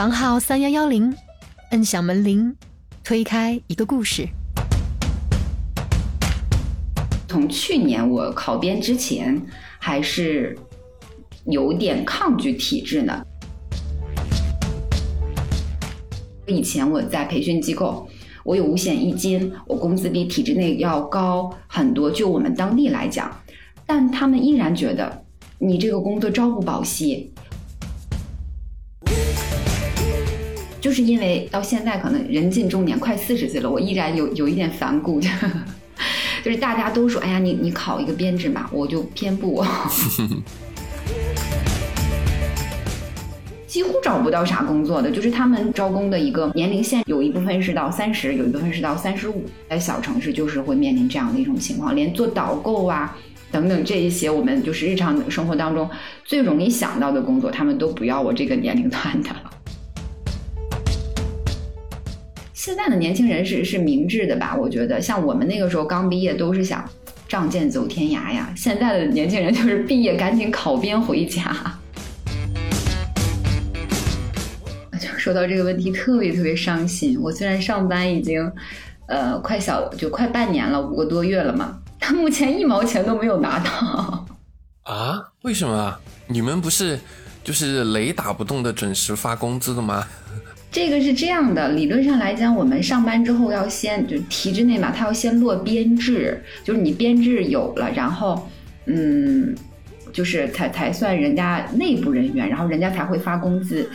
房号三幺幺零，摁响门铃，推开一个故事。从去年我考编之前，还是有点抗拒体制的。以前我在培训机构，我有五险一金，我工资比体制内要高很多。就我们当地来讲，但他们依然觉得你这个工作朝不保夕。就是因为到现在可能人近中年，快四十岁了，我依然有有一点反骨，就是大家都说，哎呀，你你考一个编制嘛，我就偏不，几乎找不到啥工作的，就是他们招工的一个年龄线，有一部分是到三十，有一部分是到三十五，在小城市就是会面临这样的一种情况，连做导购啊等等这一些我们就是日常生活当中最容易想到的工作，他们都不要我这个年龄段的了。现在的年轻人是是明智的吧？我觉得像我们那个时候刚毕业，都是想仗剑走天涯呀。现在的年轻人就是毕业赶紧考编回家。就说到这个问题，特别特别伤心。我虽然上班已经呃快小就快半年了，五个多月了嘛，但目前一毛钱都没有拿到。啊？为什么啊？你们不是就是雷打不动的准时发工资的吗？这个是这样的，理论上来讲，我们上班之后要先就体制内嘛，他要先落编制，就是你编制有了，然后，嗯，就是才才算人家内部人员，然后人家才会发工资。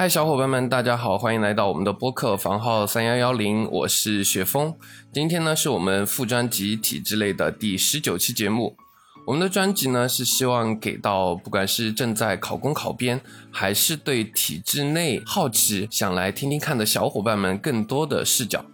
嗨，小伙伴们，大家好，欢迎来到我们的播客房号三幺幺零，我是雪峰。今天呢，是我们副专辑体制类的第十九期节目。我们的专辑呢，是希望给到不管是正在考公考编，还是对体制内好奇想来听听看的小伙伴们更多的视角。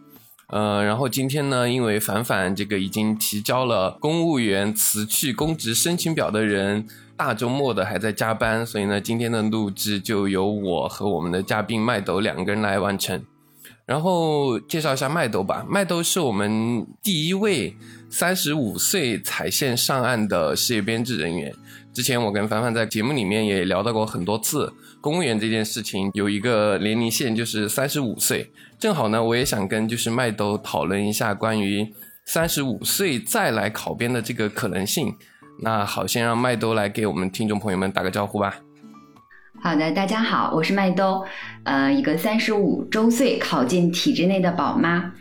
呃，然后今天呢，因为凡凡这个已经提交了公务员辞去公职申请表的人。大周末的还在加班，所以呢，今天的录制就由我和我们的嘉宾麦斗两个人来完成。然后介绍一下麦斗吧，麦斗是我们第一位三十五岁踩线上岸的事业编制人员。之前我跟凡凡在节目里面也聊到过很多次，公务员这件事情有一个年龄线就是三十五岁。正好呢，我也想跟就是麦兜讨论一下关于三十五岁再来考编的这个可能性。那好，先让麦兜来给我们听众朋友们打个招呼吧。好的，大家好，我是麦兜，呃，一个三十五周岁考进体制内的宝妈。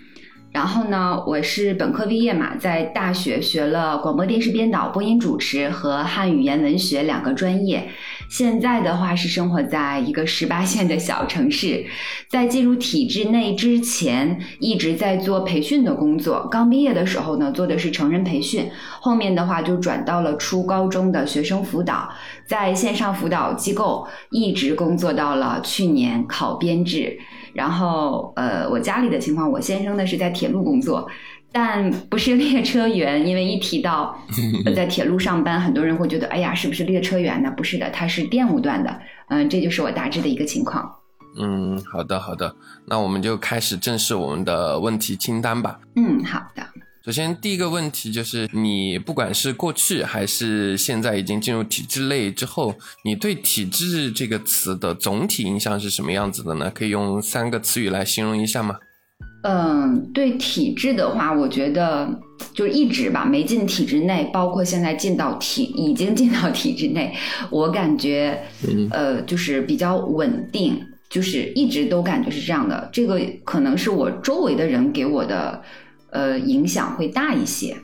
然后呢，我是本科毕业嘛，在大学学了广播电视编导、播音主持和汉语言文学两个专业。现在的话是生活在一个十八线的小城市，在进入体制内之前，一直在做培训的工作。刚毕业的时候呢，做的是成人培训，后面的话就转到了初高中的学生辅导，在线上辅导机构一直工作到了去年考编制。然后，呃，我家里的情况，我先生呢是在铁路工作。但不是列车员，因为一提到 在铁路上班，很多人会觉得，哎呀，是不是列车员呢？不是的，他是电务段的。嗯，这就是我大致的一个情况。嗯，好的，好的，那我们就开始正式我们的问题清单吧。嗯，好的。首先，第一个问题就是，你不管是过去还是现在已经进入体制内之后，你对“体制”这个词的总体印象是什么样子的呢？可以用三个词语来形容一下吗？嗯，对体制的话，我觉得就一直吧，没进体制内，包括现在进到体，已经进到体制内，我感觉，呃，就是比较稳定，就是一直都感觉是这样的。这个可能是我周围的人给我的，呃，影响会大一些。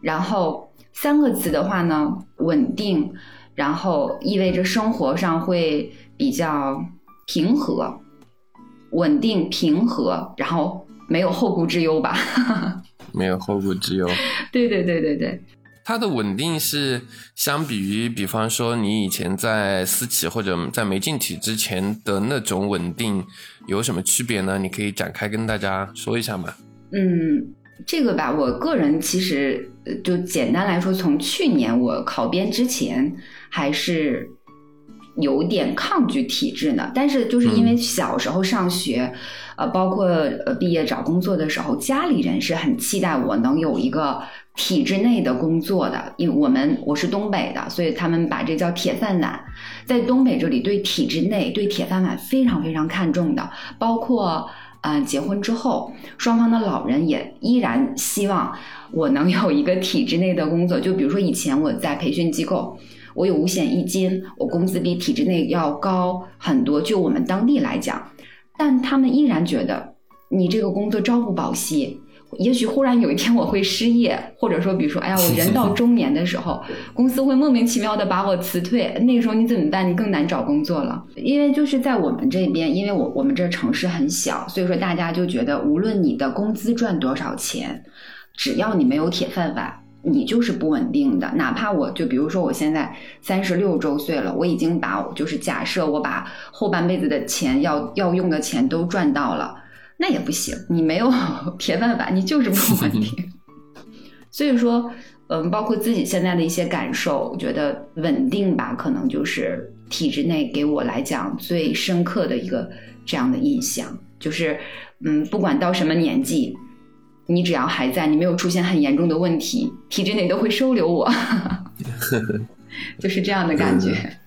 然后三个词的话呢，稳定，然后意味着生活上会比较平和。稳定平和，然后没有后顾之忧吧？没有后顾之忧。对对对对对。它的稳定是相比于，比方说你以前在私企或者在没进体之前的那种稳定有什么区别呢？你可以展开跟大家说一下吗？嗯，这个吧，我个人其实就简单来说，从去年我考编之前还是。有点抗拒体制呢。但是就是因为小时候上学，呃，包括呃毕业找工作的时候，家里人是很期待我能有一个体制内的工作的，因为我们我是东北的，所以他们把这叫铁饭碗。在东北这里，对体制内、对铁饭碗非常非常看重的，包括。嗯，结婚之后，双方的老人也依然希望我能有一个体制内的工作。就比如说以前我在培训机构，我有五险一金，我工资比体制内要高很多。就我们当地来讲，但他们依然觉得你这个工作朝不保夕。也许忽然有一天我会失业，或者说，比如说，哎呀，我人到中年的时候，公司会莫名其妙的把我辞退，那个时候你怎么办？你更难找工作了。因为就是在我们这边，因为我我们这城市很小，所以说大家就觉得，无论你的工资赚多少钱，只要你没有铁饭碗，你就是不稳定的。哪怕我就比如说我现在三十六周岁了，我已经把就是假设我把后半辈子的钱要要用的钱都赚到了。那也不行，你没有铁办法，你就是不 稳定。所以说，嗯，包括自己现在的一些感受，我觉得稳定吧，可能就是体制内给我来讲最深刻的一个这样的印象，就是，嗯，不管到什么年纪，你只要还在，你没有出现很严重的问题，体制内都会收留我，就是这样的感觉。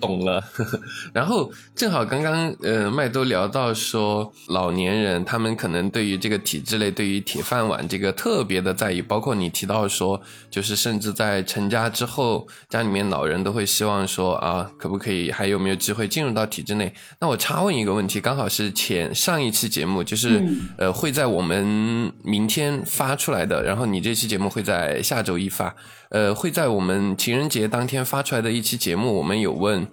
懂了，然后正好刚刚呃麦都聊到说老年人他们可能对于这个体制内对于铁饭碗这个特别的在意，包括你提到说就是甚至在成家之后家里面老人都会希望说啊可不可以还有没有机会进入到体制内？那我插问一个问题，刚好是前上一期节目就是呃会在我们明天发出来的，然后你这期节目会在下周一发。呃，会在我们情人节当天发出来的一期节目，我们有问，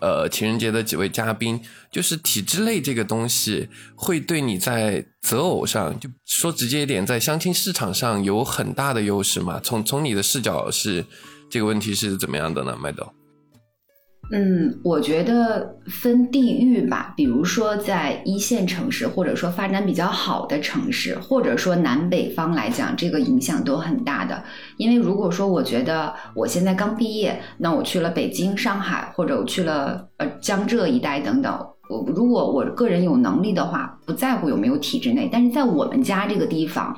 呃，情人节的几位嘉宾，就是体制类这个东西会对你在择偶上，就说直接一点，在相亲市场上有很大的优势吗？从从你的视角是这个问题是怎么样的呢，麦兜？嗯，我觉得分地域吧，比如说在一线城市，或者说发展比较好的城市，或者说南北方来讲，这个影响都很大的。因为如果说我觉得我现在刚毕业，那我去了北京、上海，或者我去了呃江浙一带等等，我如果我个人有能力的话，不在乎有没有体制内，但是在我们家这个地方。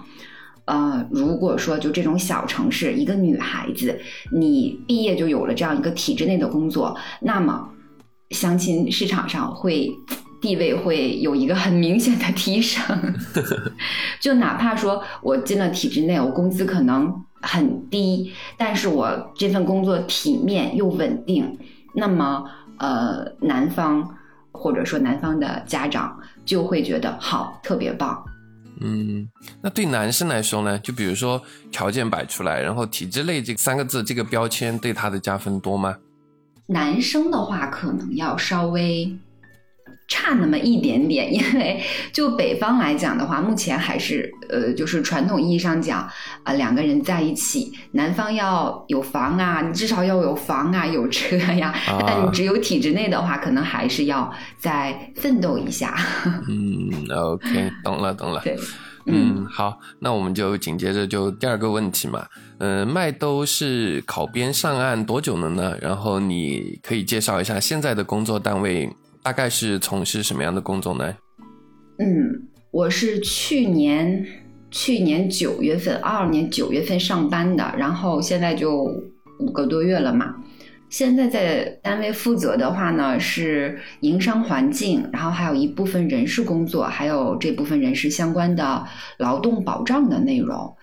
呃，如果说就这种小城市，一个女孩子，你毕业就有了这样一个体制内的工作，那么相亲市场上会地位会有一个很明显的提升。就哪怕说我进了体制内，我工资可能很低，但是我这份工作体面又稳定，那么呃，男方或者说男方的家长就会觉得好，特别棒。嗯，那对男生来说呢？就比如说条件摆出来，然后体制内这三个字这个标签对他的加分多吗？男生的话可能要稍微。差那么一点点，因为就北方来讲的话，目前还是呃，就是传统意义上讲，啊，两个人在一起，男方要有房啊，你至少要有房啊，有车呀。但你只有体制内的话，可能还是要再奋斗一下。嗯，OK，懂了，懂了。对，嗯，好，那我们就紧接着就第二个问题嘛。嗯，麦兜是考编上岸多久了呢？然后你可以介绍一下现在的工作单位。大概是从事什么样的工作呢？嗯，我是去年去年九月份，二二年九月份上班的，然后现在就五个多月了嘛。现在在单位负责的话呢，是营商环境，然后还有一部分人事工作，还有这部分人事相关的劳动保障的内容。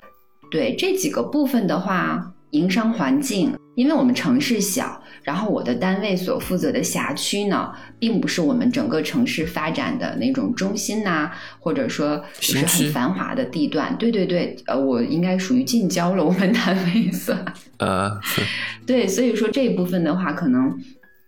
对这几个部分的话，营商环境，因为我们城市小。然后我的单位所负责的辖区呢，并不是我们整个城市发展的那种中心呐，或者说不是很繁华的地段。对对对，呃，我应该属于近郊了，我们单位算。呃，对，所以说这一部分的话，可能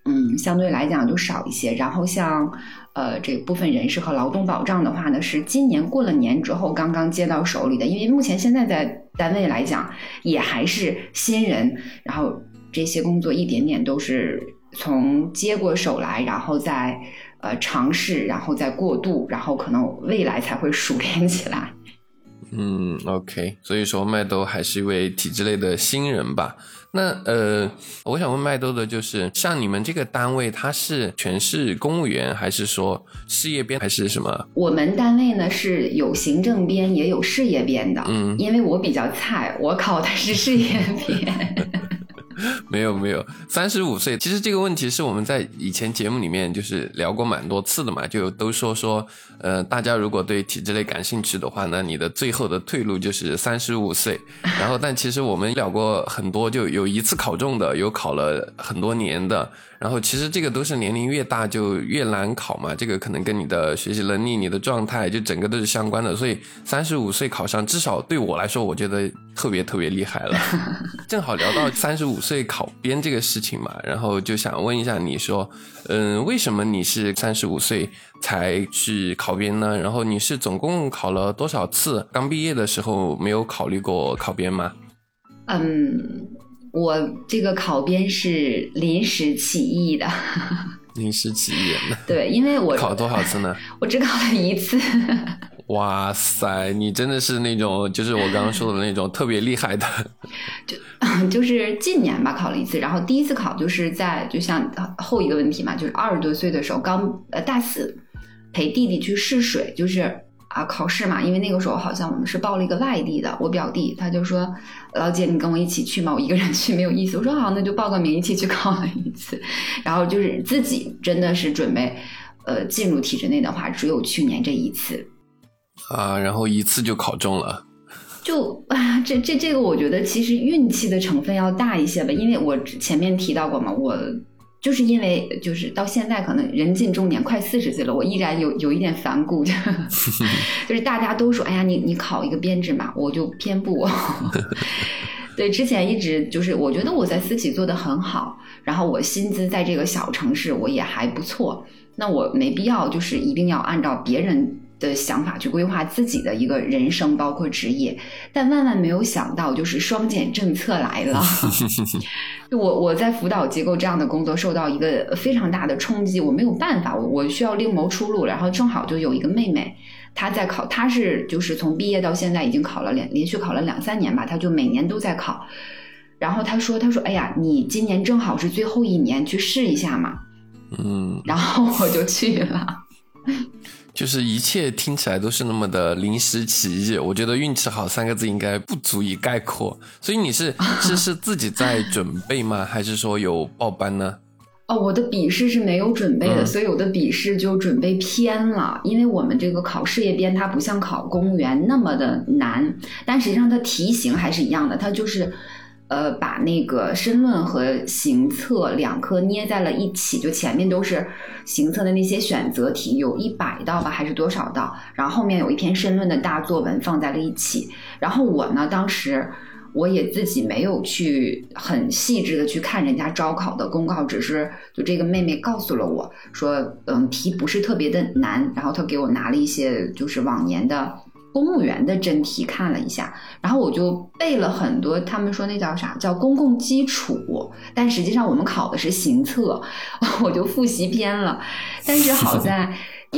嗯相对来讲就少一些。然后像呃这部分人事和劳动保障的话呢，是今年过了年之后刚刚接到手里的，因为目前现在在单位来讲也还是新人，然后。这些工作一点点都是从接过手来，然后再呃尝试，然后再过渡，然后可能未来才会熟练起来。嗯，OK，所以说麦兜还是一位体制内的新人吧。那呃，我想问麦兜的就是，像你们这个单位，它是全是公务员，还是说事业编，还是什么？我们单位呢是有行政编，也有事业编的。嗯，因为我比较菜，我考的是事业编。没有没有，三十五岁，其实这个问题是我们在以前节目里面就是聊过蛮多次的嘛，就都说说，呃，大家如果对体制内感兴趣的话，那你的最后的退路就是三十五岁。然后，但其实我们聊过很多，就有一次考中的，有考了很多年的。然后其实这个都是年龄越大就越难考嘛，这个可能跟你的学习能力、你的状态就整个都是相关的。所以三十五岁考上，至少对我来说，我觉得特别特别厉害了。正好聊到三十五岁考编这个事情嘛，然后就想问一下你说，嗯，为什么你是三十五岁才去考编呢？然后你是总共考了多少次？刚毕业的时候没有考虑过考编吗？嗯。我这个考编是临时起意的，临时起意的。对，因为我 考了多少次呢？我只考了一次。哇塞，你真的是那种，就是我刚刚说的那种特别厉害的。就就是近年吧，考了一次，然后第一次考就是在就像后一个问题嘛，就是二十多岁的时候，刚呃大四陪弟弟去试水，就是。啊，考试嘛，因为那个时候好像我们是报了一个外地的，我表弟他就说：“老姐，你跟我一起去嘛，我一个人去没有意思。”我说：“好，那就报个名一起去考了一次。”然后就是自己真的是准备，呃，进入体制内的话，只有去年这一次。啊，然后一次就考中了。就 啊，这这这个，我觉得其实运气的成分要大一些吧，因为我前面提到过嘛，我。就是因为就是到现在可能人近中年，快四十岁了，我依然有有一点反骨，就是大家都说，哎呀，你你考一个编制嘛，我就偏不。对，之前一直就是我觉得我在私企做的很好，然后我薪资在这个小城市我也还不错，那我没必要就是一定要按照别人。的想法去规划自己的一个人生，包括职业，但万万没有想到，就是双减政策来了。我我在辅导机构这样的工作受到一个非常大的冲击，我没有办法，我我需要另谋出路。然后正好就有一个妹妹，她在考，她是就是从毕业到现在已经考了连连续考了两三年吧，她就每年都在考。然后她说，她说，哎呀，你今年正好是最后一年，去试一下嘛。嗯，然后我就去了。就是一切听起来都是那么的临时起意，我觉得运气好三个字应该不足以概括。所以你是是 是自己在准备吗？还是说有报班呢？哦，我的笔试是没有准备的，所以我的笔试就准备偏了。因为我们这个考事业编，它不像考公务员那么的难，但实际上它题型还是一样的，它就是。呃，把那个申论和行测两科捏在了一起，就前面都是行测的那些选择题，有一百道吧，还是多少道？然后后面有一篇申论的大作文放在了一起。然后我呢，当时我也自己没有去很细致的去看人家招考的公告，只是就这个妹妹告诉了我说，嗯，题不是特别的难，然后她给我拿了一些就是往年的。公务员的真题看了一下，然后我就背了很多，他们说那叫啥？叫公共基础，但实际上我们考的是行测，我就复习偏了。但是好在。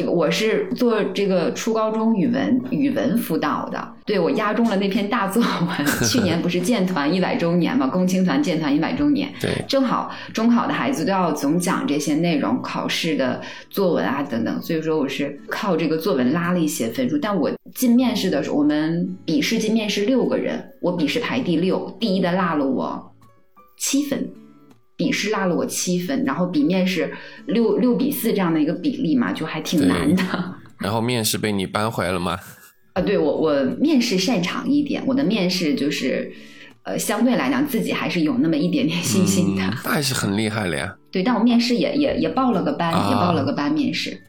我是做这个初高中语文语文辅导的，对我押中了那篇大作文。去年不是建团一百周年嘛，共青团建团一百周年，对，正好中考的孩子都要总讲这些内容，考试的作文啊等等，所以说我是靠这个作文拉了一些分数。但我进面试的时候，我们笔试进面试六个人，我笔试排第六，第一的落了我七分。笔试落了我七分，然后笔面是六六比四这样的一个比例嘛，就还挺难的。然后面试被你扳回来了吗？啊，对我我面试擅长一点，我的面试就是呃相对来讲自己还是有那么一点点信心的。那还是很厉害了呀。对，但我面试也也也报了个班，也报了个班面试。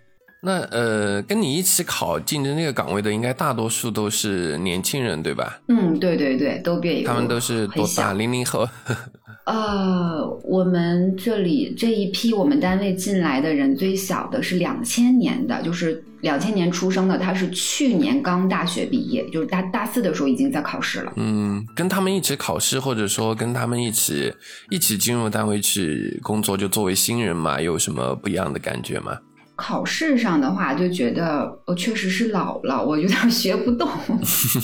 那呃，跟你一起考竞争这个岗位的，应该大多数都是年轻人，对吧？嗯，对对对，都别他们都是多大？零零后。呃，我们这里这一批我们单位进来的人最小的是两千年的，就是两千年出生的，他是去年刚大学毕业，就是大大四的时候已经在考试了。嗯，跟他们一起考试，或者说跟他们一起一起进入单位去工作，就作为新人嘛，有什么不一样的感觉吗？考试上的话，就觉得我确实是老了，我有点学不动。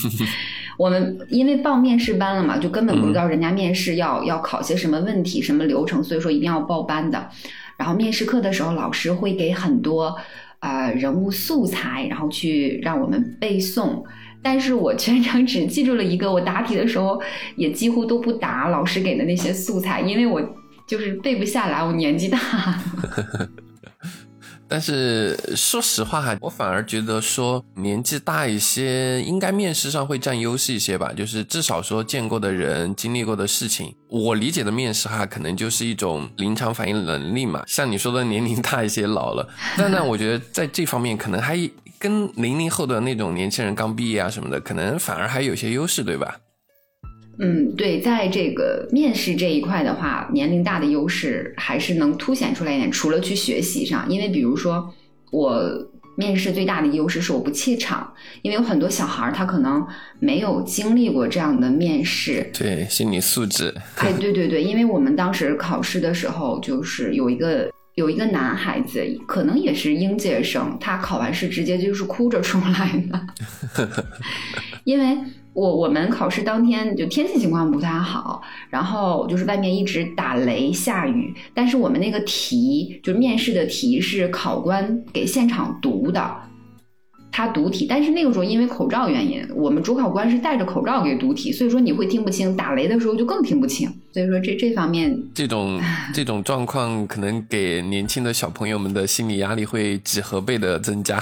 我们因为报面试班了嘛，就根本不知道人家面试要要考些什么问题、什么流程，所以说一定要报班的。然后面试课的时候，老师会给很多呃人物素材，然后去让我们背诵。但是我全程只记住了一个，我答题的时候也几乎都不答老师给的那些素材，因为我就是背不下来，我年纪大。但是说实话哈，我反而觉得说年纪大一些，应该面试上会占优势一些吧。就是至少说见过的人、经历过的事情，我理解的面试哈，可能就是一种临场反应能力嘛。像你说的年龄大一些、老了，但呢，我觉得在这方面可能还跟零零后的那种年轻人刚毕业啊什么的，可能反而还有些优势，对吧？嗯，对，在这个面试这一块的话，年龄大的优势还是能凸显出来一点。除了去学习上，因为比如说我面试最大的优势是我不怯场，因为有很多小孩儿他可能没有经历过这样的面试，对心理素质。哎，对对对，因为我们当时考试的时候，就是有一个有一个男孩子，可能也是应届生，他考完试直接就是哭着出来的，因为。我我们考试当天就天气情况不太好，然后就是外面一直打雷下雨，但是我们那个题就是面试的题是考官给现场读的，他读题，但是那个时候因为口罩原因，我们主考官是戴着口罩给读题，所以说你会听不清，打雷的时候就更听不清，所以说这这方面这种 这种状况可能给年轻的小朋友们的心理压力会几何倍的增加。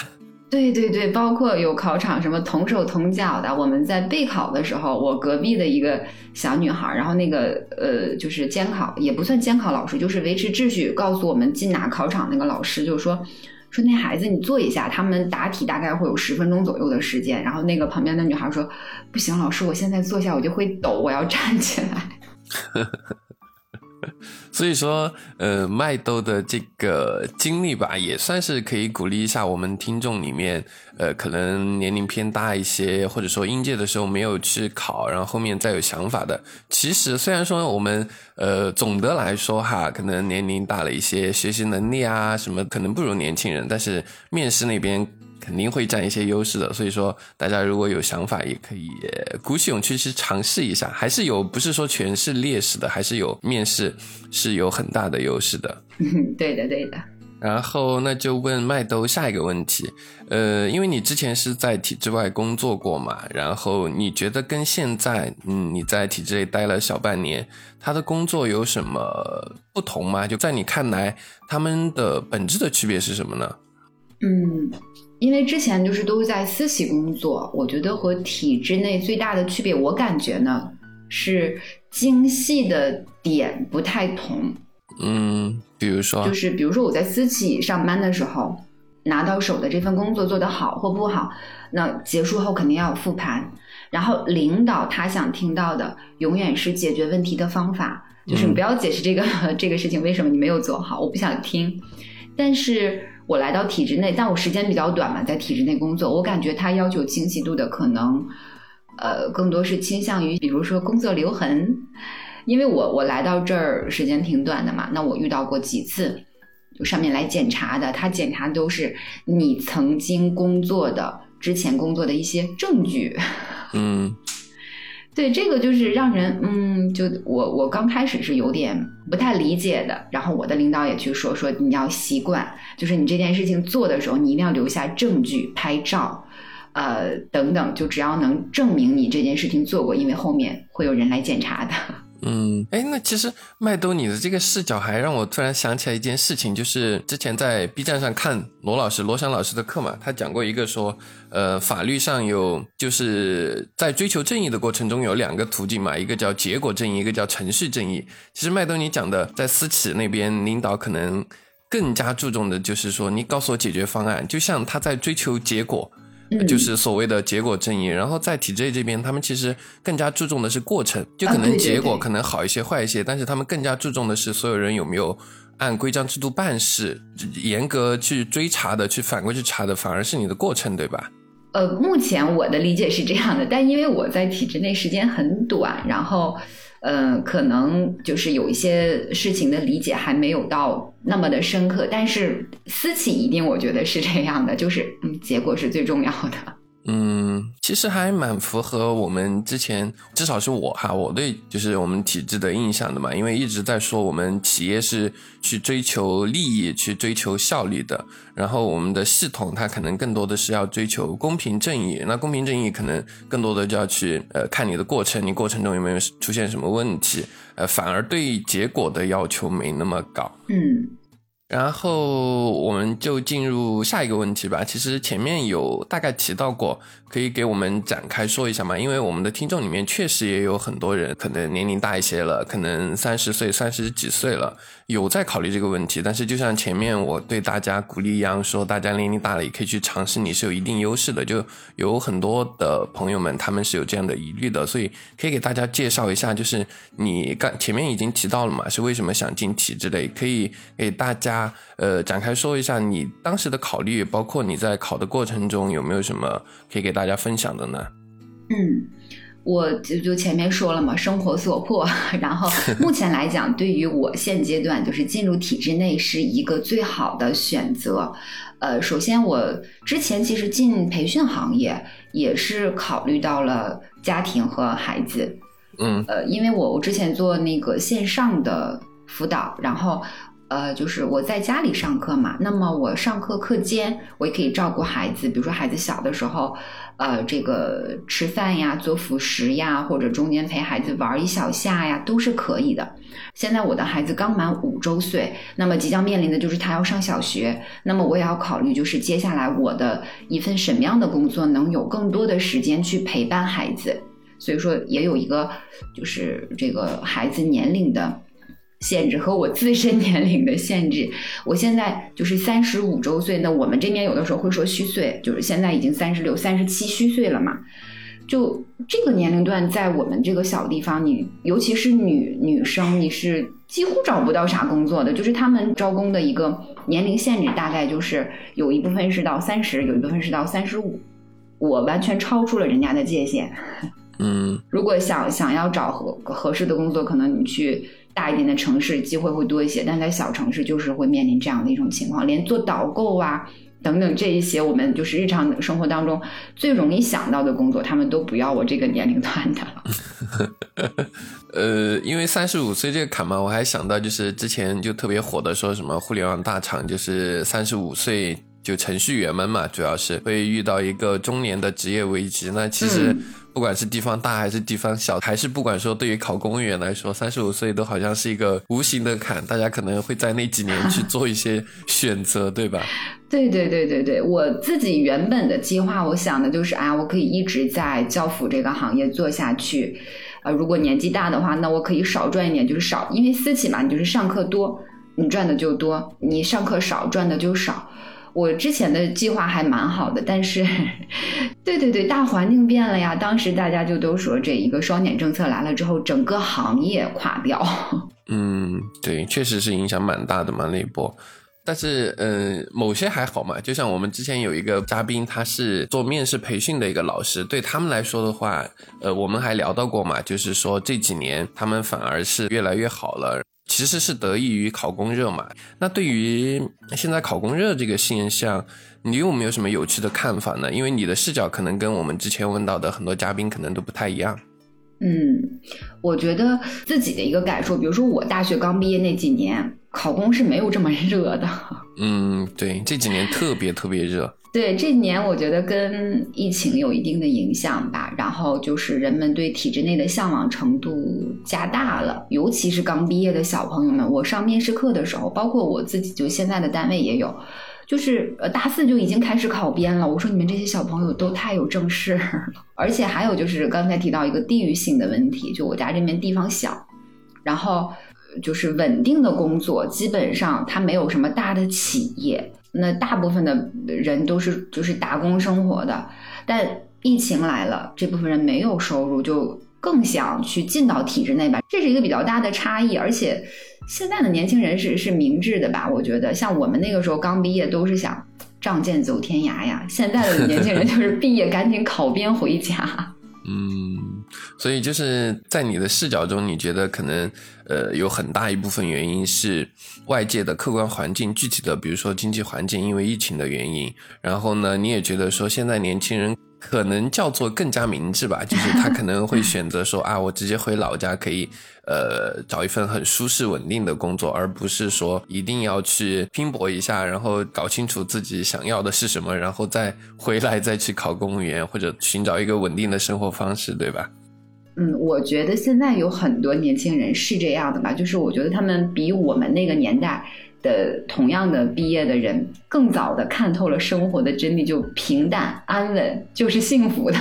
对对对，包括有考场什么同手同脚的。我们在备考的时候，我隔壁的一个小女孩，然后那个呃，就是监考也不算监考老师，就是维持秩序，告诉我们进哪考场那个老师，就说说那孩子你坐一下，他们答题大概会有十分钟左右的时间。然后那个旁边的女孩说：“不行，老师，我现在坐下我就会抖，我要站起来。”所以说，呃，麦兜的这个经历吧，也算是可以鼓励一下我们听众里面，呃，可能年龄偏大一些，或者说应届的时候没有去考，然后后面再有想法的。其实虽然说我们，呃，总的来说哈，可能年龄大了一些，学习能力啊什么可能不如年轻人，但是面试那边。肯定会占一些优势的，所以说大家如果有想法，也可以鼓起勇气去尝试一下。还是有，不是说全是劣势的，还是有面试是有很大的优势的。对的，对的。然后那就问麦兜下一个问题，呃，因为你之前是在体制外工作过嘛，然后你觉得跟现在，嗯，你在体制内待了小半年，他的工作有什么不同吗？就在你看来，他们的本质的区别是什么呢？嗯。因为之前就是都在私企工作，我觉得和体制内最大的区别，我感觉呢是精细的点不太同。嗯，比如说，就是比如说我在私企上班的时候，拿到手的这份工作做得好或不好，那结束后肯定要有复盘，然后领导他想听到的永远是解决问题的方法，就是你不要解释这个 这个事情为什么你没有做好，我不想听，但是。我来到体制内，但我时间比较短嘛，在体制内工作，我感觉他要求清晰度的可能，呃，更多是倾向于，比如说工作留痕，因为我我来到这儿时间挺短的嘛，那我遇到过几次，就上面来检查的，他检查都是你曾经工作的之前工作的一些证据，嗯。对，这个就是让人，嗯，就我我刚开始是有点不太理解的，然后我的领导也去说说你要习惯，就是你这件事情做的时候，你一定要留下证据、拍照，呃，等等，就只要能证明你这件事情做过，因为后面会有人来检查的。嗯，哎，那其实麦兜你的这个视角还让我突然想起来一件事情，就是之前在 B 站上看罗老师罗翔老师的课嘛，他讲过一个说，呃，法律上有就是在追求正义的过程中有两个途径嘛，一个叫结果正义，一个叫程序正义。其实麦兜你讲的，在私企那边领导可能更加注重的就是说，你告诉我解决方案，就像他在追求结果。就是所谓的结果正义，然后在体制这边，他们其实更加注重的是过程，就可能结果可能好一些、坏一些，但是他们更加注重的是所有人有没有按规章制度办事，严格去追查的、去反过去查的，反而是你的过程，对吧？呃，目前我的理解是这样的，但因为我在体制内时间很短，然后呃，可能就是有一些事情的理解还没有到那么的深刻，但是私企一定我觉得是这样的，就是嗯，结果是最重要的。嗯，其实还蛮符合我们之前，至少是我哈，我对就是我们体制的印象的嘛。因为一直在说我们企业是去追求利益、去追求效率的，然后我们的系统它可能更多的是要追求公平正义。那公平正义可能更多的就要去呃看你的过程，你过程中有没有出现什么问题，呃，反而对结果的要求没那么高。嗯。然后我们就进入下一个问题吧。其实前面有大概提到过。可以给我们展开说一下吗？因为我们的听众里面确实也有很多人，可能年龄大一些了，可能三十岁、三十几岁了，有在考虑这个问题。但是就像前面我对大家鼓励一样，说大家年龄大了也可以去尝试，你是有一定优势的。就有很多的朋友们，他们是有这样的疑虑的，所以可以给大家介绍一下，就是你刚前面已经提到了嘛，是为什么想进体制类？可以给大家呃展开说一下你当时的考虑，包括你在考的过程中有没有什么可以给大家分享的呢？嗯，我就就前面说了嘛，生活所迫。然后目前来讲，对于我现阶段，就是进入体制内是一个最好的选择。呃，首先我之前其实进培训行业也是考虑到了家庭和孩子。嗯，呃，因为我我之前做那个线上的辅导，然后。呃，就是我在家里上课嘛，那么我上课课间我也可以照顾孩子，比如说孩子小的时候，呃，这个吃饭呀、做辅食呀，或者中间陪孩子玩一小下呀，都是可以的。现在我的孩子刚满五周岁，那么即将面临的就是他要上小学，那么我也要考虑，就是接下来我的一份什么样的工作能有更多的时间去陪伴孩子，所以说也有一个就是这个孩子年龄的。限制和我自身年龄的限制，我现在就是三十五周岁。那我们这边有的时候会说虚岁，就是现在已经三十六、三十七虚岁了嘛。就这个年龄段，在我们这个小地方，你尤其是女女生，你是几乎找不到啥工作的。就是他们招工的一个年龄限制，大概就是有一部分是到三十，有一部分是到三十五。我完全超出了人家的界限。嗯，如果想想要找合合适的工作，可能你去。大一点的城市机会会多一些，但在小城市就是会面临这样的一种情况，连做导购啊等等这一些我们就是日常生活当中最容易想到的工作，他们都不要我这个年龄段的。呃，因为三十五岁这个坎嘛，我还想到就是之前就特别火的说什么互联网大厂就是三十五岁就程序员们嘛，主要是会遇到一个中年的职业危机。那其实。不管是地方大还是地方小，还是不管说对于考公务员来说，三十五岁都好像是一个无形的坎，大家可能会在那几年去 做一些选择，对吧？对对对对对，我自己原本的计划，我想的就是，哎，我可以一直在教辅这个行业做下去。呃，如果年纪大的话，那我可以少赚一点，就是少，因为私企嘛，你就是上课多，你赚的就多；你上课少，赚的就少。我之前的计划还蛮好的，但是，对对对，大环境变了呀。当时大家就都说，这一个双减政策来了之后，整个行业垮掉。嗯，对，确实是影响蛮大的嘛那一波。但是，嗯，某些还好嘛。就像我们之前有一个嘉宾，他是做面试培训的一个老师，对他们来说的话，呃，我们还聊到过嘛，就是说这几年他们反而是越来越好了。其实是得益于考公热嘛。那对于现在考公热这个现象，你有没有什么有趣的看法呢？因为你的视角可能跟我们之前问到的很多嘉宾可能都不太一样。嗯，我觉得自己的一个感受，比如说我大学刚毕业那几年，考公是没有这么 热的。嗯，对，这几年特别特别热。对，这几年我觉得跟疫情有一定的影响吧，然后就是人们对体制内的向往程度加大了，尤其是刚毕业的小朋友们。我上面试课的时候，包括我自己，就现在的单位也有，就是呃大四就已经开始考编了。我说你们这些小朋友都太有正事了，而且还有就是刚才提到一个地域性的问题，就我家这边地方小，然后就是稳定的工作，基本上他没有什么大的企业。那大部分的人都是就是打工生活的，但疫情来了，这部分人没有收入，就更想去进到体制内吧，这是一个比较大的差异。而且现在的年轻人是是明智的吧？我觉得像我们那个时候刚毕业，都是想仗剑走天涯呀。现在的年轻人就是毕业赶紧考编回家。嗯，所以就是在你的视角中，你觉得可能呃有很大一部分原因是外界的客观环境，具体的比如说经济环境，因为疫情的原因。然后呢，你也觉得说现在年轻人。可能叫做更加明智吧，就是他可能会选择说 啊，我直接回老家可以，呃，找一份很舒适稳定的工作，而不是说一定要去拼搏一下，然后搞清楚自己想要的是什么，然后再回来再去考公务员或者寻找一个稳定的生活方式，对吧？嗯，我觉得现在有很多年轻人是这样的吧，就是我觉得他们比我们那个年代。的同样的毕业的人，更早的看透了生活的真理，就平淡安稳就是幸福的。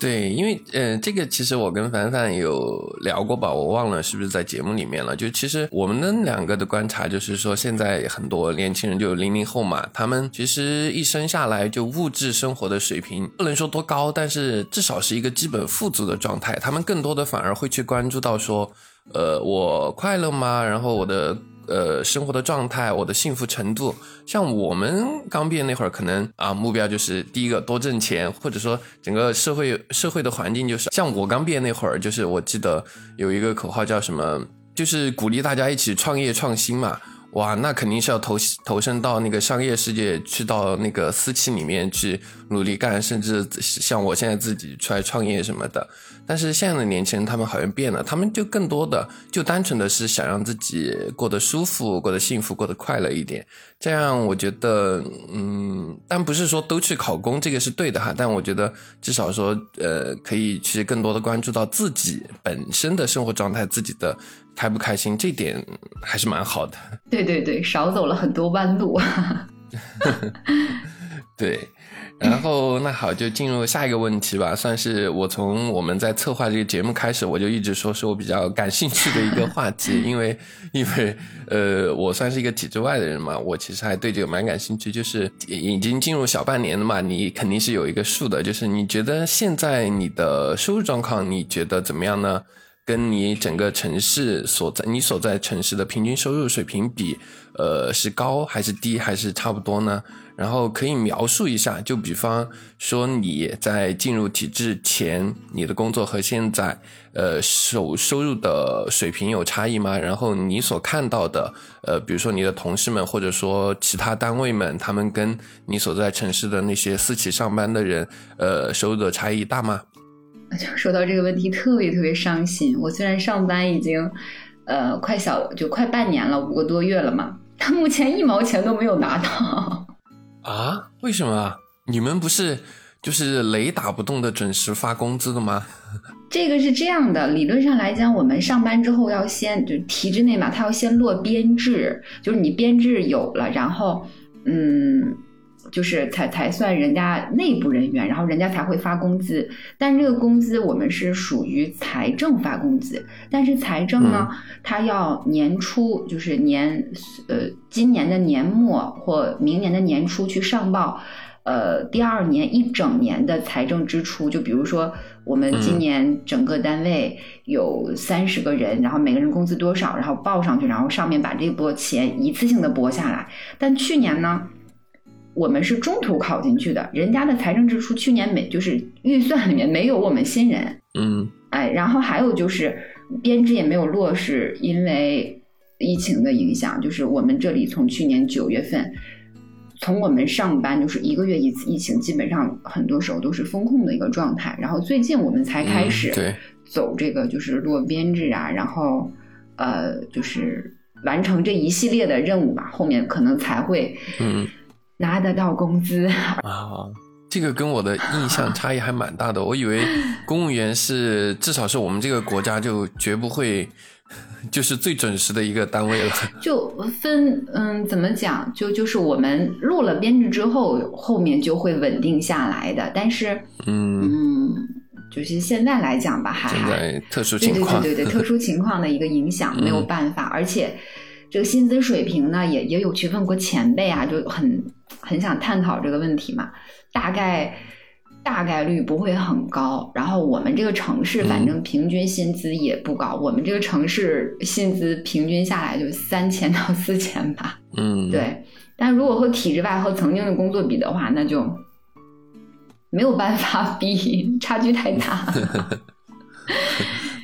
对，因为呃，这个其实我跟凡凡有聊过吧，我忘了是不是在节目里面了。就其实我们两个的观察就是说，现在很多年轻人就零零后嘛，他们其实一生下来就物质生活的水平不能说多高，但是至少是一个基本富足的状态。他们更多的反而会去关注到说，呃，我快乐吗？然后我的。呃，生活的状态，我的幸福程度，像我们刚毕业那会儿，可能啊，目标就是第一个多挣钱，或者说整个社会社会的环境就是，像我刚毕业那会儿，就是我记得有一个口号叫什么，就是鼓励大家一起创业创新嘛。哇，那肯定是要投投身到那个商业世界，去到那个私企里面去努力干，甚至像我现在自己出来创业什么的。但是现在的年轻人，他们好像变了，他们就更多的就单纯的是想让自己过得舒服、过得幸福、过得快乐一点。这样我觉得，嗯，但不是说都去考公，这个是对的哈。但我觉得至少说，呃，可以去更多的关注到自己本身的生活状态，自己的。开不开心，这点还是蛮好的。对对对，少走了很多弯路。对，然后那好，就进入下一个问题吧。算是我从我们在策划这个节目开始，我就一直说是我比较感兴趣的一个话题，因为因为呃，我算是一个体制外的人嘛，我其实还对这个蛮感兴趣。就是已经进入小半年了嘛，你肯定是有一个数的。就是你觉得现在你的收入状况，你觉得怎么样呢？跟你整个城市所在你所在城市的平均收入水平比，呃，是高还是低还是差不多呢？然后可以描述一下，就比方说你在进入体制前，你的工作和现在，呃，收收入的水平有差异吗？然后你所看到的，呃，比如说你的同事们或者说其他单位们，他们跟你所在城市的那些私企上班的人，呃，收入的差异大吗？就说到这个问题，特别特别伤心。我虽然上班已经，呃，快小就快半年了，五个多月了嘛，但目前一毛钱都没有拿到。啊？为什么啊？你们不是就是雷打不动的准时发工资的吗？这个是这样的，理论上来讲，我们上班之后要先就体制内嘛，他要先落编制，就是你编制有了，然后嗯。就是才才算人家内部人员，然后人家才会发工资。但这个工资我们是属于财政发工资，但是财政呢，它要年初，就是年呃今年的年末或明年的年初去上报，呃第二年一整年的财政支出。就比如说我们今年整个单位有三十个人，然后每个人工资多少，然后报上去，然后上面把这波钱一次性的拨下来。但去年呢？我们是中途考进去的，人家的财政支出去年没就是预算里面没有我们新人，嗯，哎，然后还有就是编制也没有落实，因为疫情的影响，就是我们这里从去年九月份，从我们上班就是一个月一次疫情，基本上很多时候都是风控的一个状态，然后最近我们才开始走这个就是落编制啊，然后呃就是完成这一系列的任务吧，后面可能才会嗯。拿得到工资 啊，这个跟我的印象差异还蛮大的。我以为公务员是至少是我们这个国家就绝不会，就是最准时的一个单位了。就分嗯，怎么讲？就就是我们入了编制之后，后面就会稳定下来的。但是嗯嗯，就是现在来讲吧，还还特殊情况，对对对对，特殊情况的一个影响，没有办法。而且这个薪资水平呢，也也有去问过前辈啊，就很。很想探讨这个问题嘛，大概大概率不会很高。然后我们这个城市反正平均薪资也不高，我们这个城市薪资平均下来就三千到四千吧。嗯，对。但如果和体制外和曾经的工作比的话，那就没有办法比，差距太大。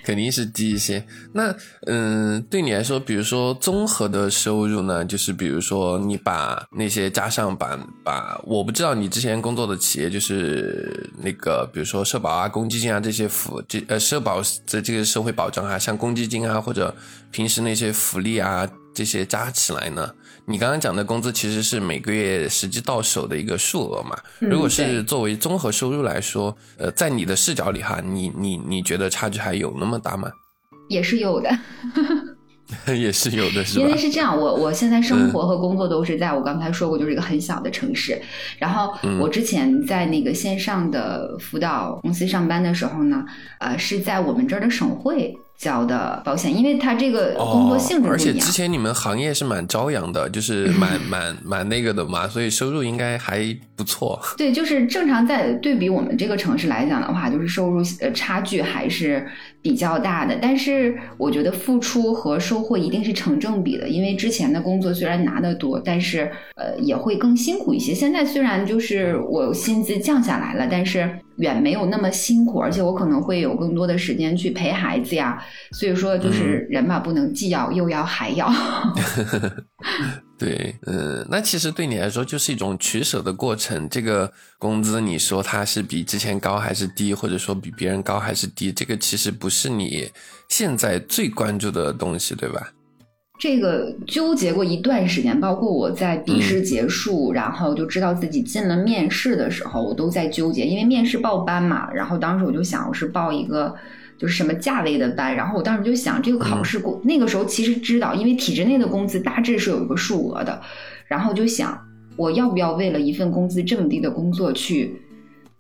肯定是低一些。那嗯，对你来说，比如说综合的收入呢，就是比如说你把那些加上把把，我不知道你之前工作的企业就是那个，比如说社保啊、公积金啊这些福这呃社保的这个社会保障啊，像公积金啊或者平时那些福利啊这些加起来呢？你刚刚讲的工资其实是每个月实际到手的一个数额嘛？如果是作为综合收入来说，呃，在你的视角里哈，你你你觉得差距还有那么大吗？也是有的，也是有的，是吧？因为是这样，我我现在生活和工作都是在我刚才说过，就是一个很小的城市。然后我之前在那个线上的辅导公司上班的时候呢，呃，是在我们这儿的省会。交的保险，因为他这个工作性质不一样。而且之前你们行业是蛮朝阳的，就是蛮 蛮蛮那个的嘛，所以收入应该还不错。对，就是正常在对比我们这个城市来讲的话，就是收入呃差距还是比较大的。但是我觉得付出和收获一定是成正比的，因为之前的工作虽然拿得多，但是呃也会更辛苦一些。现在虽然就是我薪资降下来了，但是。远没有那么辛苦，而且我可能会有更多的时间去陪孩子呀。所以说，就是人嘛，不能既要又要还要。对，嗯，那其实对你来说就是一种取舍的过程。这个工资，你说它是比之前高还是低，或者说比别人高还是低，这个其实不是你现在最关注的东西，对吧？这个纠结过一段时间，包括我在笔试结束，然后就知道自己进了面试的时候，我都在纠结，因为面试报班嘛。然后当时我就想，我是报一个就是什么价位的班。然后我当时就想，这个考试过那个时候其实知道，因为体制内的工资大致是有一个数额的。然后就想，我要不要为了一份工资这么低的工作去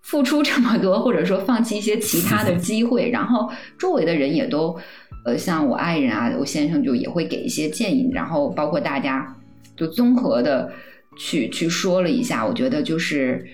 付出这么多，或者说放弃一些其他的机会？然后周围的人也都。呃，像我爱人啊，我先生就也会给一些建议，然后包括大家就综合的去去说了一下，我觉得就是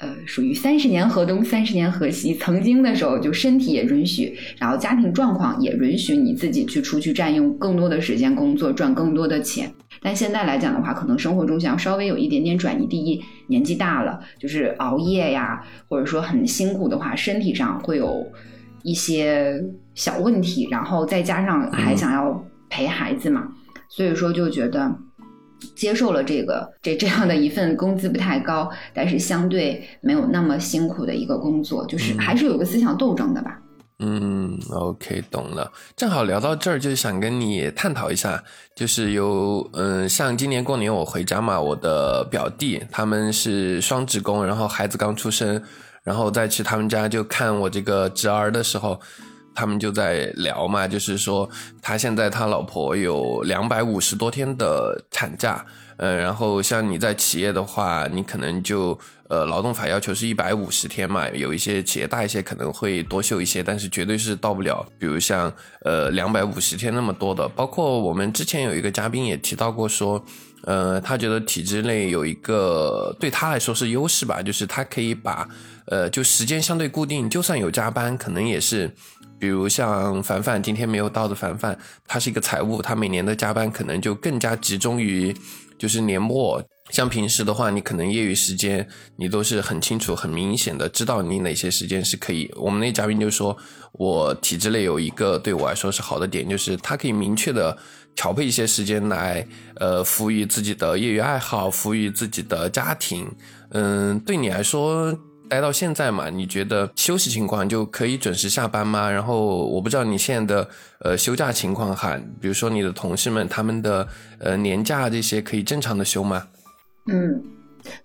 呃，属于三十年河东，三十年河西。曾经的时候，就身体也允许，然后家庭状况也允许你自己去出去占用更多的时间工作，赚更多的钱。但现在来讲的话，可能生活中想要稍微有一点点转移。第一，年纪大了，就是熬夜呀，或者说很辛苦的话，身体上会有。一些小问题，然后再加上还想要陪孩子嘛，所以说就觉得接受了这个 这这样的一份工资不太高，但是相对没有那么辛苦的一个工作，就是还是有个思想斗争的吧。嗯，OK，懂了。正好聊到这儿，就是想跟你探讨一下，就是有嗯，像今年过年我回家嘛，我的表弟他们是双职工，然后孩子刚出生。然后再去他们家就看我这个侄儿的时候，他们就在聊嘛，就是说他现在他老婆有两百五十多天的产假，呃，然后像你在企业的话，你可能就呃劳动法要求是一百五十天嘛，有一些企业大一些可能会多休一些，但是绝对是到不了，比如像呃两百五十天那么多的。包括我们之前有一个嘉宾也提到过说，呃，他觉得体制内有一个对他来说是优势吧，就是他可以把。呃，就时间相对固定，就算有加班，可能也是，比如像凡凡今天没有到的凡凡，他是一个财务，他每年的加班可能就更加集中于就是年末。像平时的话，你可能业余时间你都是很清楚、很明显的知道你哪些时间是可以。我们那嘉宾就说，我体制内有一个对我来说是好的点，就是他可以明确的调配一些时间来，呃，服务于自己的业余爱好，服务于自己的家庭。嗯，对你来说。待到现在嘛，你觉得休息情况就可以准时下班吗？然后我不知道你现在的呃休假情况哈，比如说你的同事们他们的呃年假这些可以正常的休吗？嗯，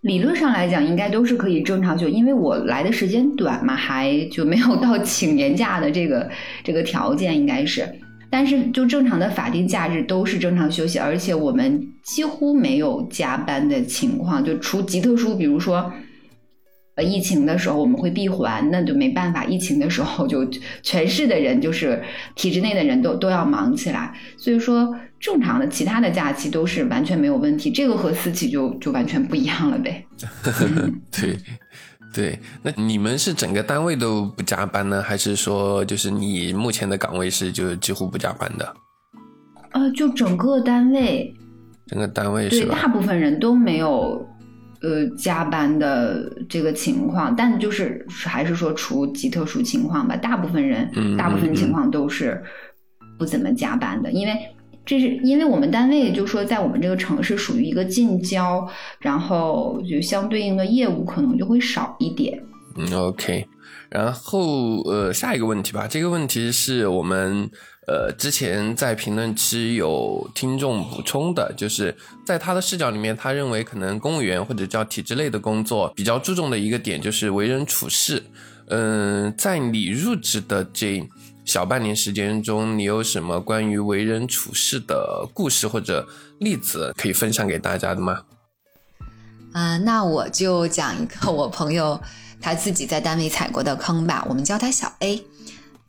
理论上来讲应该都是可以正常休，因为我来的时间短嘛，还就没有到请年假的这个这个条件应该是，但是就正常的法定假日都是正常休息，而且我们几乎没有加班的情况，就除极特殊，比如说。呃，疫情的时候我们会闭环，那就没办法。疫情的时候就全市的人，就是体制内的人都都要忙起来。所以说，正常的其他的假期都是完全没有问题。这个和私企就就完全不一样了呗。对，对。那你们是整个单位都不加班呢，还是说就是你目前的岗位是就几乎不加班的？呃，就整个单位，整个单位是对，大部分人都没有。呃加班的这个情况，但就是还是说除极特殊情况吧，大部分人，嗯大部分情况都是不怎么加班的，因为。这是因为我们单位就说在我们这个城市属于一个近郊，然后就相对应的业务可能就会少一点。嗯，OK。然后呃，下一个问题吧，这个问题是我们呃之前在评论区有听众补充的，就是在他的视角里面，他认为可能公务员或者叫体制类的工作比较注重的一个点就是为人处事。嗯、在你入职的这小半年时间中，你有什么关于为人处事的故事或者例子可以分享给大家的吗？嗯、那我就讲一个我朋友他自己在单位踩过的坑吧，我们叫他小 A。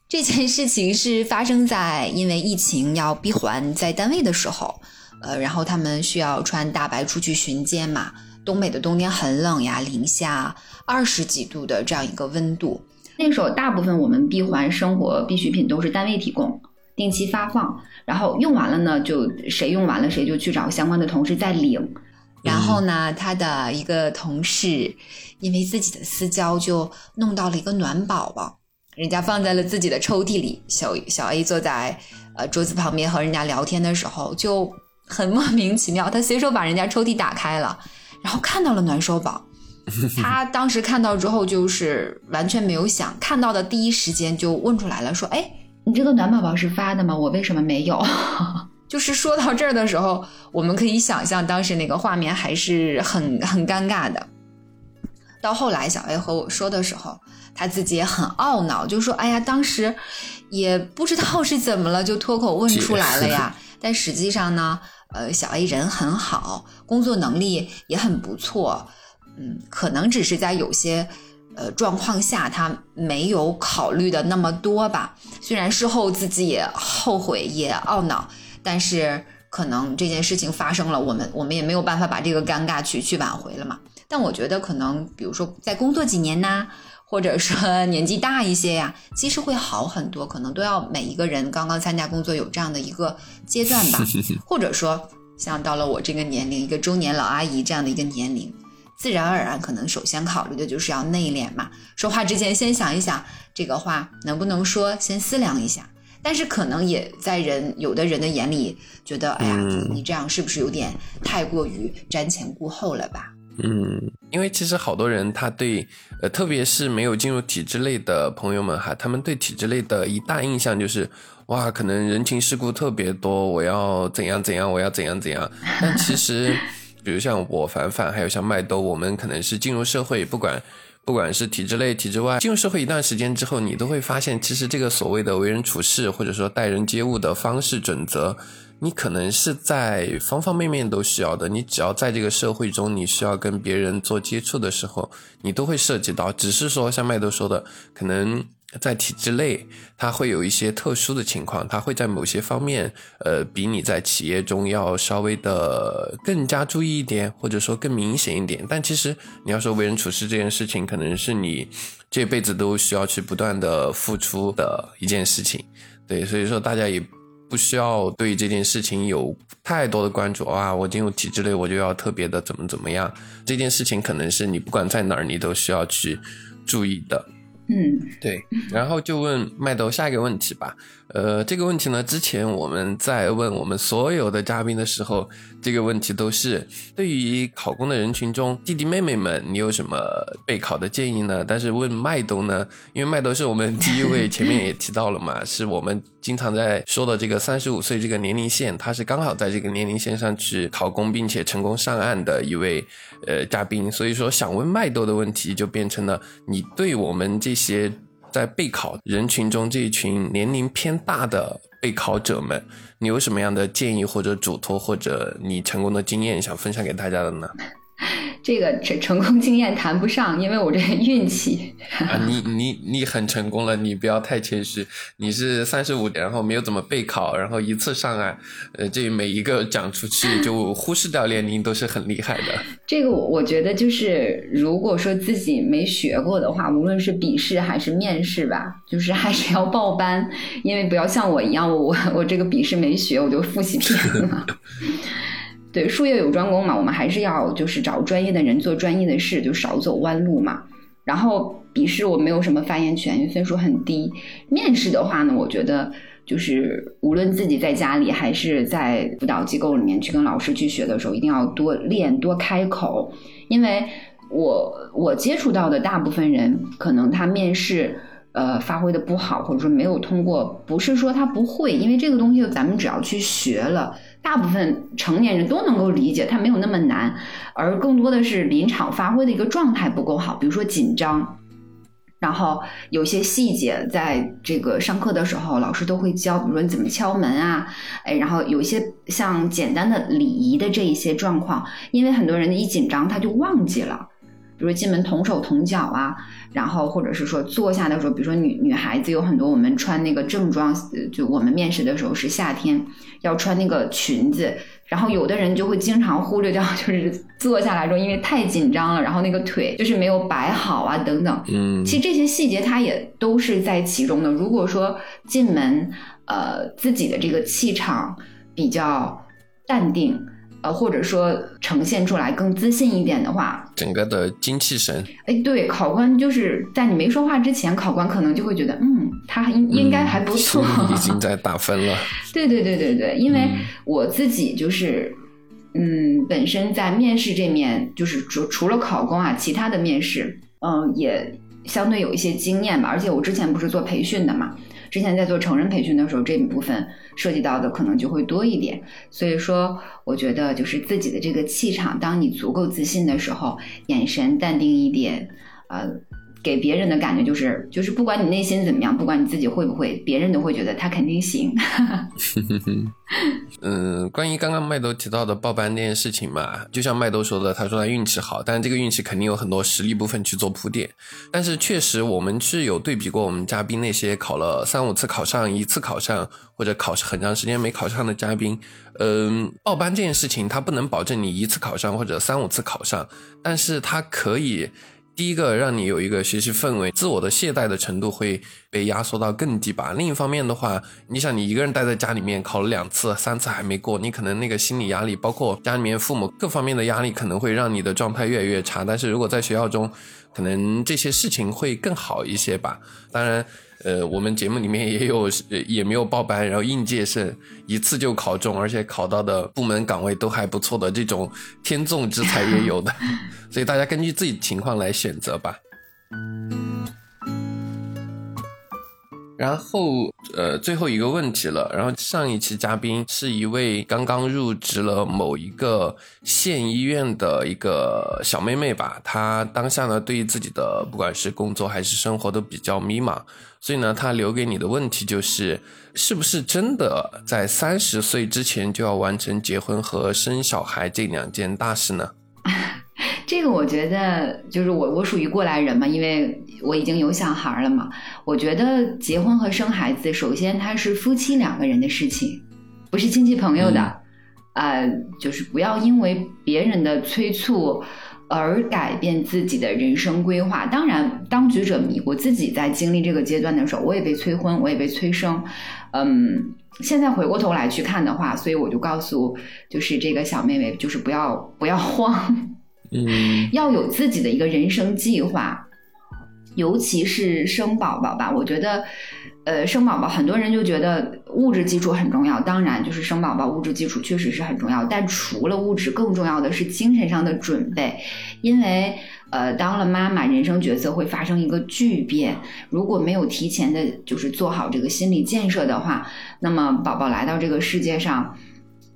这件事情是发生在因为疫情要闭环在单位的时候，呃，然后他们需要穿大白出去巡街嘛。东北的冬天很冷呀，零下二十几度的这样一个温度，那时候大部分我们闭环生活必需品都是单位提供，定期发放，然后用完了呢，就谁用完了谁就去找相关的同事再领。然后呢，他的一个同事因为自己的私交就弄到了一个暖宝宝，人家放在了自己的抽屉里。小小 A 坐在呃桌子旁边和人家聊天的时候，就很莫名其妙，他随手把人家抽屉打开了，然后看到了暖手宝。他当时看到之后，就是完全没有想，看到的第一时间就问出来了，说：“哎，你这个暖宝宝是发的吗？我为什么没有？就是说到这儿的时候，我们可以想象当时那个画面还是很很尴尬的。到后来，小 A 和我说的时候，他自己也很懊恼，就说：“哎呀，当时也不知道 是怎么了，就脱口问出来了呀。”但实际上呢，呃，小 A 人很好，工作能力也很不错，嗯，可能只是在有些呃状况下，他没有考虑的那么多吧。虽然事后自己也后悔，也懊恼。但是可能这件事情发生了，我们我们也没有办法把这个尴尬去去挽回了嘛。但我觉得可能，比如说在工作几年呐，或者说 年纪大一些呀，其实会好很多。可能都要每一个人刚刚参加工作有这样的一个阶段吧，或者说像到了我这个年龄，一个中年老阿姨这样的一个年龄，自然而然可能首先考虑的就是要内敛嘛。说话之前先想一想这个话能不能说，先思量一下。但是可能也在人有的人的眼里觉得，哎呀，嗯你这样是不是有点太过于瞻前顾后了吧？嗯，因为其实好多人他对呃，特别是没有进入体制类的朋友们哈，他们对体制类的一大印象就是，哇，可能人情世故特别多，我要怎样怎样，我要怎样怎样。但其实，比如像我凡凡，还有像麦兜，我们可能是进入社会，不管。不管是体制内、体制外，进入社会一段时间之后，你都会发现，其实这个所谓的为人处事，或者说待人接物的方式准则，你可能是在方方面面都需要的。你只要在这个社会中，你需要跟别人做接触的时候，你都会涉及到。只是说，像麦兜说的，可能在体制内，它会有一些特殊的情况，它会在某些方面，呃，比你在企业中要稍微的更加注意一点，或者说更明显一点。但其实你要说为人处事这件事情，可能是你这辈子都需要去不断的付出的一件事情。对，所以说大家也不需要对这件事情有太多的关注啊。我进入体制内，我就要特别的怎么怎么样。这件事情可能是你不管在哪儿，你都需要去注意的。嗯，对，然后就问麦兜下一个问题吧。呃，这个问题呢，之前我们在问我们所有的嘉宾的时候，这个问题都是对于考公的人群中弟弟妹妹们，你有什么备考的建议呢？但是问麦兜呢，因为麦兜是我们第一位，前面也提到了嘛，是我们经常在说的这个三十五岁这个年龄线，他是刚好在这个年龄线上去考公，并且成功上岸的一位呃嘉宾，所以说想问麦兜的问题就变成了你对我们这些。在备考人群中，这一群年龄偏大的备考者们，你有什么样的建议或者嘱托，或者你成功的经验想分享给大家的呢？这个成成功经验谈不上，因为我这运气。啊，你你你很成功了，你不要太谦虚。你是三十五，然后没有怎么备考，然后一次上岸，呃，这每一个讲出去就忽视掉年龄，都是很厉害的。这个我我觉得就是，如果说自己没学过的话，无论是笔试还是面试吧，就是还是要报班，因为不要像我一样，我我这个笔试没学，我就复习偏了。对，术业有专攻嘛，我们还是要就是找专业的人做专业的事，就少走弯路嘛。然后笔试我没有什么发言权，因为分数很低。面试的话呢，我觉得就是无论自己在家里还是在辅导机构里面去跟老师去学的时候，一定要多练多开口，因为我我接触到的大部分人，可能他面试呃发挥的不好，或者说没有通过，不是说他不会，因为这个东西咱们只要去学了。大部分成年人都能够理解，它没有那么难，而更多的是临场发挥的一个状态不够好，比如说紧张，然后有些细节在这个上课的时候，老师都会教，比如说你怎么敲门啊，哎，然后有一些像简单的礼仪的这一些状况，因为很多人一紧张他就忘记了。比如进门同手同脚啊，然后或者是说坐下的时候，比如说女女孩子有很多，我们穿那个正装，就我们面试的时候是夏天要穿那个裙子，然后有的人就会经常忽略掉，就是坐下来之后因为太紧张了，然后那个腿就是没有摆好啊等等。嗯，其实这些细节它也都是在其中的。如果说进门，呃，自己的这个气场比较淡定。呃，或者说呈现出来更自信一点的话，整个的精气神，哎，对，考官就是在你没说话之前，考官可能就会觉得，嗯，他应应该还不错，已经 在打分了。对对对对对，因为我自己就是，嗯，本身在面试这面，就是除除了考公啊，其他的面试，嗯，也相对有一些经验吧。而且我之前不是做培训的嘛，之前在做成人培训的时候，这一部分。涉及到的可能就会多一点，所以说，我觉得就是自己的这个气场，当你足够自信的时候，眼神淡定一点，呃。给别人的感觉就是，就是不管你内心怎么样，不管你自己会不会，别人都会觉得他肯定行。嗯，关于刚刚麦兜提到的报班这件事情嘛，就像麦兜说的，他说他运气好，但是这个运气肯定有很多实力部分去做铺垫。但是确实，我们是有对比过我们嘉宾那些考了三五次考上、一次考上或者考很长时间没考上的嘉宾。嗯，报班这件事情，它不能保证你一次考上或者三五次考上，但是它可以。第一个让你有一个学习氛围，自我的懈怠的程度会被压缩到更低吧。另一方面的话，你想你一个人待在家里面考了两次、三次还没过，你可能那个心理压力，包括家里面父母各方面的压力，可能会让你的状态越来越差。但是如果在学校中，可能这些事情会更好一些吧。当然。呃，我们节目里面也有，也没有报班，然后应届生一次就考中，而且考到的部门岗位都还不错的这种天纵之才也有的，所以大家根据自己情况来选择吧。然后，呃，最后一个问题了。然后上一期嘉宾是一位刚刚入职了某一个县医院的一个小妹妹吧。她当下呢，对于自己的不管是工作还是生活都比较迷茫。所以呢，她留给你的问题就是：是不是真的在三十岁之前就要完成结婚和生小孩这两件大事呢？这个我觉得就是我我属于过来人嘛，因为我已经有小孩了嘛。我觉得结婚和生孩子，首先它是夫妻两个人的事情，不是亲戚朋友的。呃，就是不要因为别人的催促而改变自己的人生规划。当然，当局者迷。我自己在经历这个阶段的时候，我也被催婚，我也被催生。嗯，现在回过头来去看的话，所以我就告诉就是这个小妹妹，就是不要不要 慌。要有自己的一个人生计划，尤其是生宝宝吧。我觉得，呃，生宝宝很多人就觉得物质基础很重要，当然就是生宝宝物质基础确实是很重要，但除了物质，更重要的是精神上的准备。因为，呃，当了妈妈，人生角色会发生一个巨变，如果没有提前的，就是做好这个心理建设的话，那么宝宝来到这个世界上，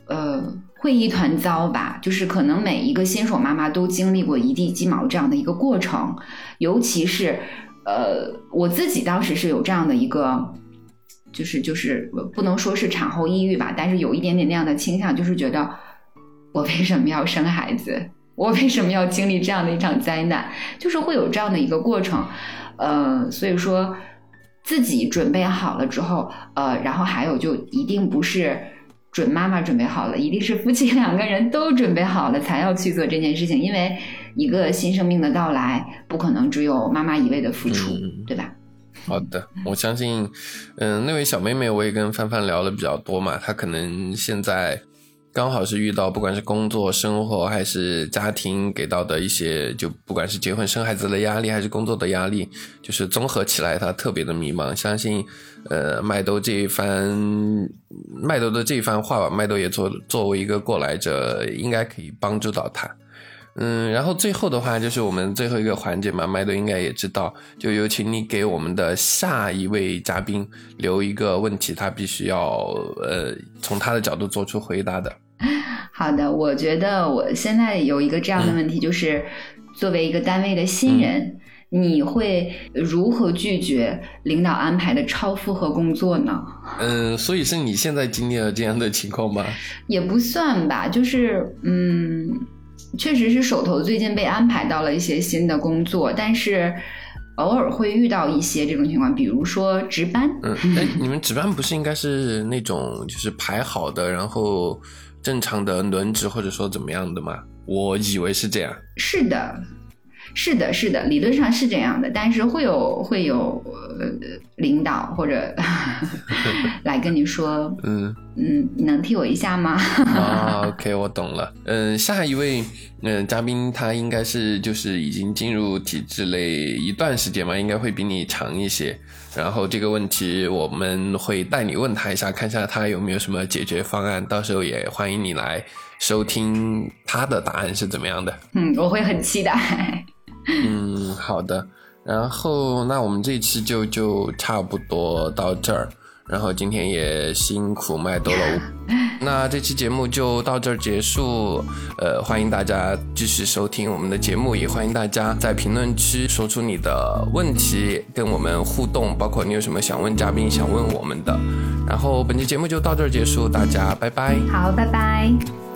呃。会一团糟吧，就是可能每一个新手妈妈都经历过一地鸡毛这样的一个过程，尤其是，呃，我自己当时是有这样的一个，就是就是不能说是产后抑郁吧，但是有一点点那样的倾向，就是觉得我为什么要生孩子，我为什么要经历这样的一场灾难，就是会有这样的一个过程，呃，所以说自己准备好了之后，呃，然后还有就一定不是。准妈妈准备好了，一定是夫妻两个人都准备好了才要去做这件事情，因为一个新生命的到来，不可能只有妈妈一味的付出，对吧？好的，我相信，嗯，那位小妹妹我也跟范范聊的比较多嘛，她可能现在刚好是遇到不管是工作、生活还是家庭给到的一些，就不管是结婚生孩子的压力，还是工作的压力，就是综合起来，他特别的迷茫。相信，呃，麦兜这一番麦兜的这一番话吧，麦兜也作作为一个过来者，应该可以帮助到他。嗯，然后最后的话就是我们最后一个环节嘛，麦兜应该也知道，就有请你给我们的下一位嘉宾留一个问题，他必须要呃从他的角度做出回答的。好的，我觉得我现在有一个这样的问题，就是作为一个单位的新人，你会如何拒绝领导安排的超负荷工作呢？嗯，所以是你现在经历了这样的情况吗？也不算吧，就是嗯。确实是手头最近被安排到了一些新的工作，但是偶尔会遇到一些这种情况，比如说值班。嗯，哎，你们值班不是应该是那种就是排好的，然后正常的轮值或者说怎么样的吗？我以为是这样。是的。是的，是的，理论上是这样的，但是会有会有呃领导或者 来跟你说，嗯嗯，你能替我一下吗？啊，OK，我懂了。嗯，下一位嗯嘉宾他应该是就是已经进入体制内一段时间嘛，应该会比你长一些。然后这个问题我们会带你问他一下，看一下他有没有什么解决方案。到时候也欢迎你来收听他的答案是怎么样的。嗯，我会很期待。嗯，好的。然后，那我们这期就就差不多到这儿。然后今天也辛苦麦兜了，那这期节目就到这儿结束。呃，欢迎大家继续收听我们的节目，也欢迎大家在评论区说出你的问题，跟我们互动，包括你有什么想问嘉宾、想问我们的。然后本期节目就到这儿结束，大家拜拜。好，拜拜。